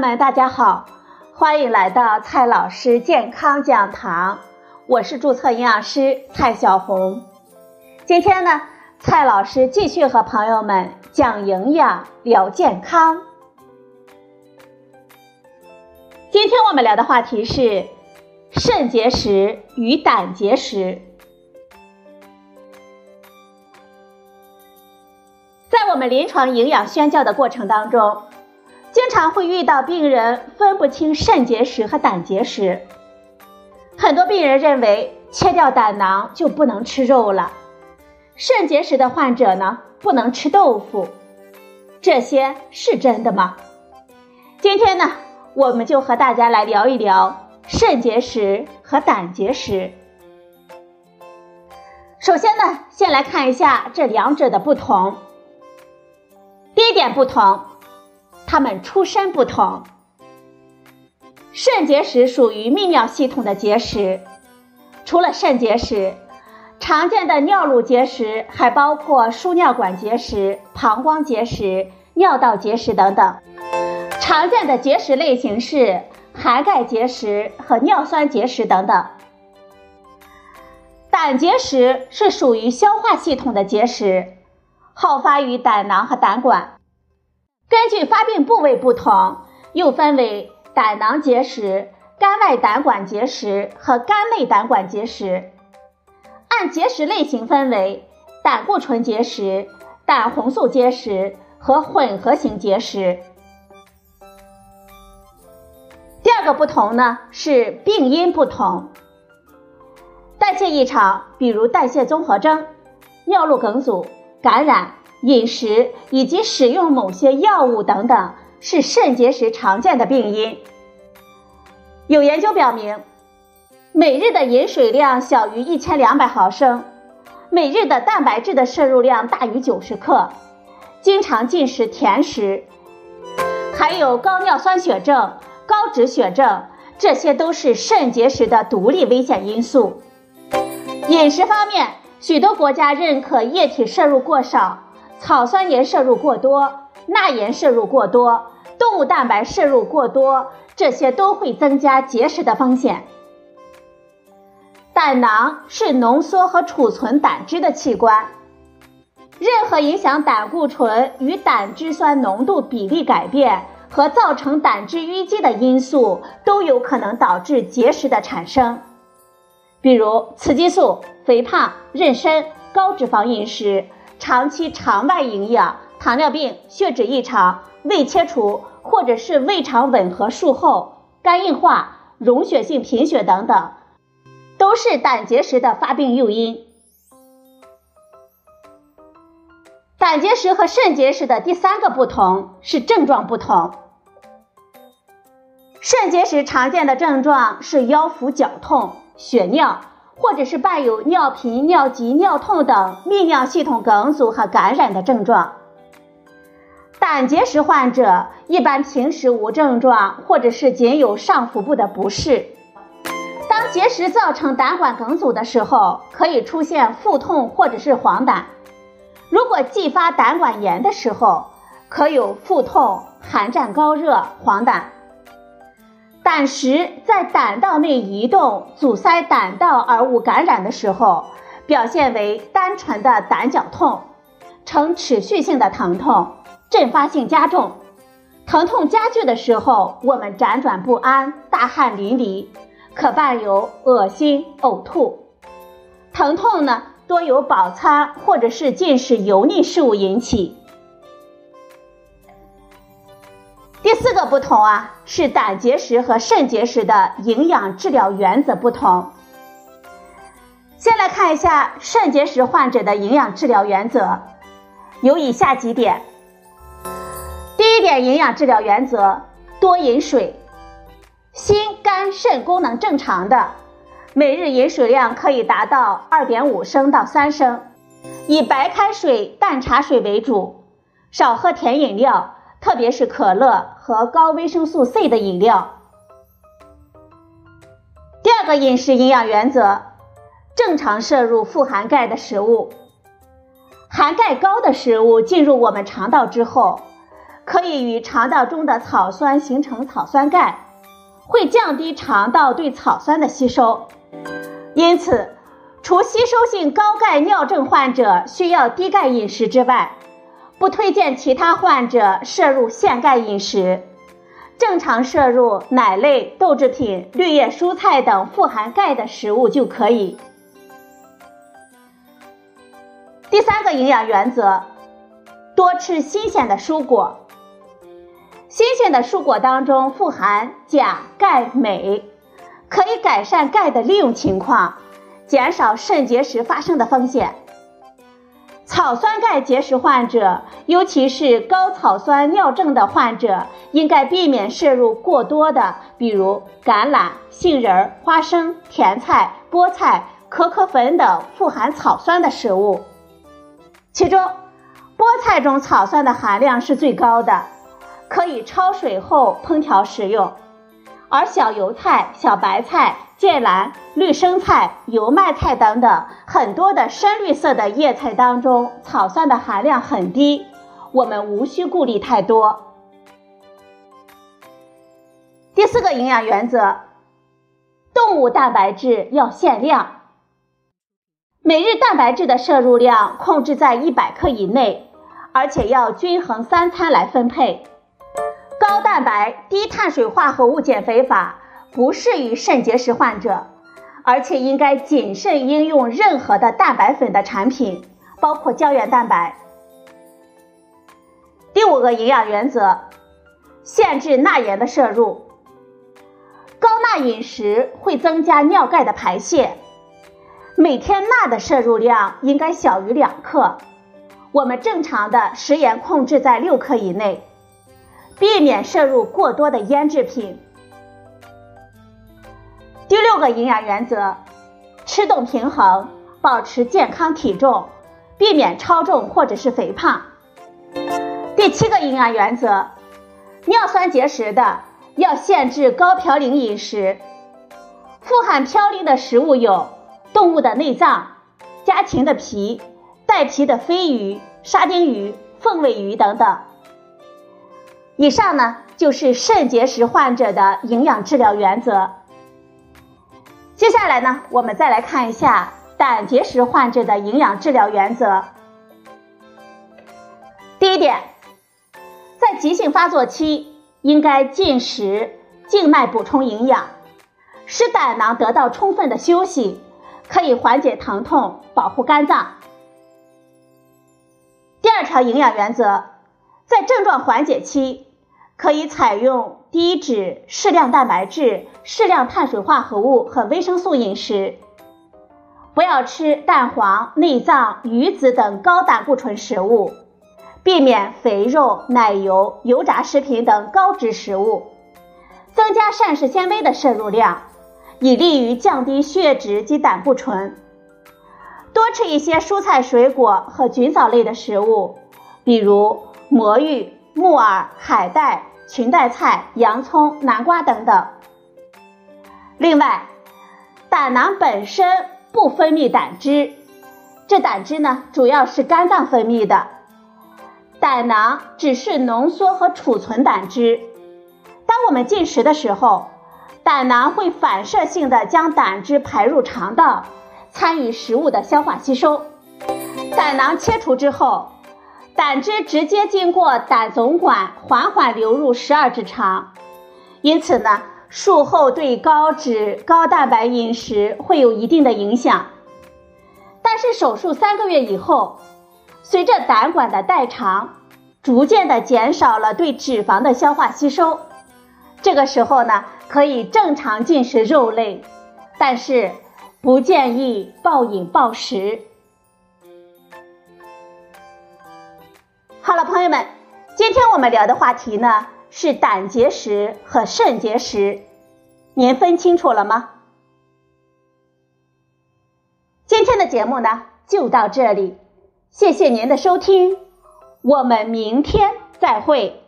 们，大家好，欢迎来到蔡老师健康讲堂，我是注册营养师蔡小红。今天呢，蔡老师继续和朋友们讲营养、聊健康。今天我们聊的话题是肾结石与胆结石。在我们临床营养宣教的过程当中，经常会遇到病人分不清肾结石和胆结石。很多病人认为切掉胆囊就不能吃肉了，肾结石的患者呢不能吃豆腐，这些是真的吗？今天呢，我们就和大家来聊一聊肾结石和胆结石。首先呢，先来看一下这两者的不同。第一点不同。它们出身不同。肾结石属于泌尿系统的结石，除了肾结石，常见的尿路结石还包括输尿管结石、膀胱结石、尿道结石等等。常见的结石类型是含钙结石和尿酸结石等等。胆结石是属于消化系统的结石，好发于胆囊和胆管。根据发病部位不同，又分为胆囊结石、肝外胆管结石和肝内胆管结石。按结石类型分为胆固醇结石、胆红素结石和混合型结石。第二个不同呢是病因不同，代谢异常，比如代谢综合征、尿路梗阻、感染。饮食以及使用某些药物等等是肾结石常见的病因。有研究表明，每日的饮水量小于一千两百毫升，每日的蛋白质的摄入量大于九十克，经常进食甜食，还有高尿酸血症、高脂血症，这些都是肾结石的独立危险因素。饮食方面，许多国家认可液体摄入过少。草酸盐摄入过多、钠盐摄入过多、动物蛋白摄入过多，这些都会增加结石的风险。胆囊是浓缩和储存胆汁的器官，任何影响胆固醇与胆汁酸浓度比例改变和造成胆汁淤积的因素，都有可能导致结石的产生，比如雌激素、肥胖、妊娠、高脂肪饮食。长期肠外营养、糖尿病、血脂异常、胃切除，或者是胃肠吻合术后、肝硬化、溶血性贫血等等，都是胆结石的发病诱因。胆结石和肾结石的第三个不同是症状不同。肾结石常见的症状是腰腹绞痛、血尿。或者是伴有尿频、尿急、尿痛等泌尿系统梗阻和感染的症状。胆结石患者一般平时无症状，或者是仅有上腹部的不适。当结石造成胆管梗阻的时候，可以出现腹痛或者是黄疸。如果继发胆管炎的时候，可有腹痛、寒战、高热、黄疸。胆石在胆道内移动，阻塞胆道而无感染的时候，表现为单纯的胆绞痛，呈持续性的疼痛，阵发性加重。疼痛加剧的时候，我们辗转不安，大汗淋漓，可伴有恶心、呕吐。疼痛呢，多由饱餐或者是进食油腻食物引起。第四个不同啊，是胆结石和肾结石的营养治疗原则不同。先来看一下肾结石患者的营养治疗原则，有以下几点。第一点营养治疗原则：多饮水。心、肝、肾功能正常的，每日饮水量可以达到二点五升到三升，以白开水、淡茶水为主，少喝甜饮料。特别是可乐和高维生素 C 的饮料。第二个饮食营养原则：正常摄入富含钙的食物。含钙高的食物进入我们肠道之后，可以与肠道中的草酸形成草酸钙，会降低肠道对草酸的吸收。因此，除吸收性高钙尿症患者需要低钙饮食之外，不推荐其他患者摄入限钙饮食。正常摄入奶类、豆制品、绿叶蔬菜等富含钙的食物就可以。第三个营养原则，多吃新鲜的蔬果。新鲜的蔬果当中富含钾、钙、镁，可以改善钙的利用情况，减少肾结石发生的风险。草酸钙结石患者，尤其是高草酸尿症的患者，应该避免摄入过多的，比如橄榄、杏仁、花生、甜菜、菠菜、可可粉等富含草酸的食物。其中，菠菜中草酸的含量是最高的，可以焯水后烹调食用。而小油菜、小白菜、芥蓝、绿生菜、油麦菜等等很多的深绿色的叶菜当中，草酸的含量很低，我们无需顾虑太多。第四个营养原则，动物蛋白质要限量，每日蛋白质的摄入量控制在一百克以内，而且要均衡三餐来分配。高蛋白、低碳水化合物减肥法不适于肾结石患者，而且应该谨慎应用任何的蛋白粉的产品，包括胶原蛋白。第五个营养原则，限制钠盐的摄入。高钠饮食会增加尿钙的排泄，每天钠的摄入量应该小于两克，我们正常的食盐控制在六克以内。避免摄入过多的腌制品。第六个营养原则，吃动平衡，保持健康体重，避免超重或者是肥胖。第七个营养原则，尿酸结石的要限制高嘌呤饮食。富含嘌呤的食物有动物的内脏、家禽的皮、带皮的飞鱼、沙丁鱼、凤尾鱼等等。以上呢就是肾结石患者的营养治疗原则。接下来呢，我们再来看一下胆结石患者的营养治疗原则。第一点，在急性发作期，应该进食静脉补充营养，使胆囊得到充分的休息，可以缓解疼痛，保护肝脏。第二条营养原则，在症状缓解期。可以采用低脂、适量蛋白质、适量碳水化合物和维生素饮食，不要吃蛋黄、内脏、鱼子等高胆固醇食物，避免肥肉、奶油、油炸食品等高脂食物，增加膳食纤维的摄入量，以利于降低血脂及胆固醇。多吃一些蔬菜、水果和菌藻类的食物，比如魔芋、木耳、海带。裙带菜、洋葱、南瓜等等。另外，胆囊本身不分泌胆汁，这胆汁呢主要是肝脏分泌的。胆囊只是浓缩和储存胆汁。当我们进食的时候，胆囊会反射性的将胆汁排入肠道，参与食物的消化吸收。胆囊切除之后。胆汁直接经过胆总管缓缓流入十二指肠，因此呢，术后对高脂高蛋白饮食会有一定的影响。但是手术三个月以后，随着胆管的代偿，逐渐的减少了对脂肪的消化吸收，这个时候呢，可以正常进食肉类，但是不建议暴饮暴食。好了，朋友们，今天我们聊的话题呢是胆结石和肾结石，您分清楚了吗？今天的节目呢就到这里，谢谢您的收听，我们明天再会。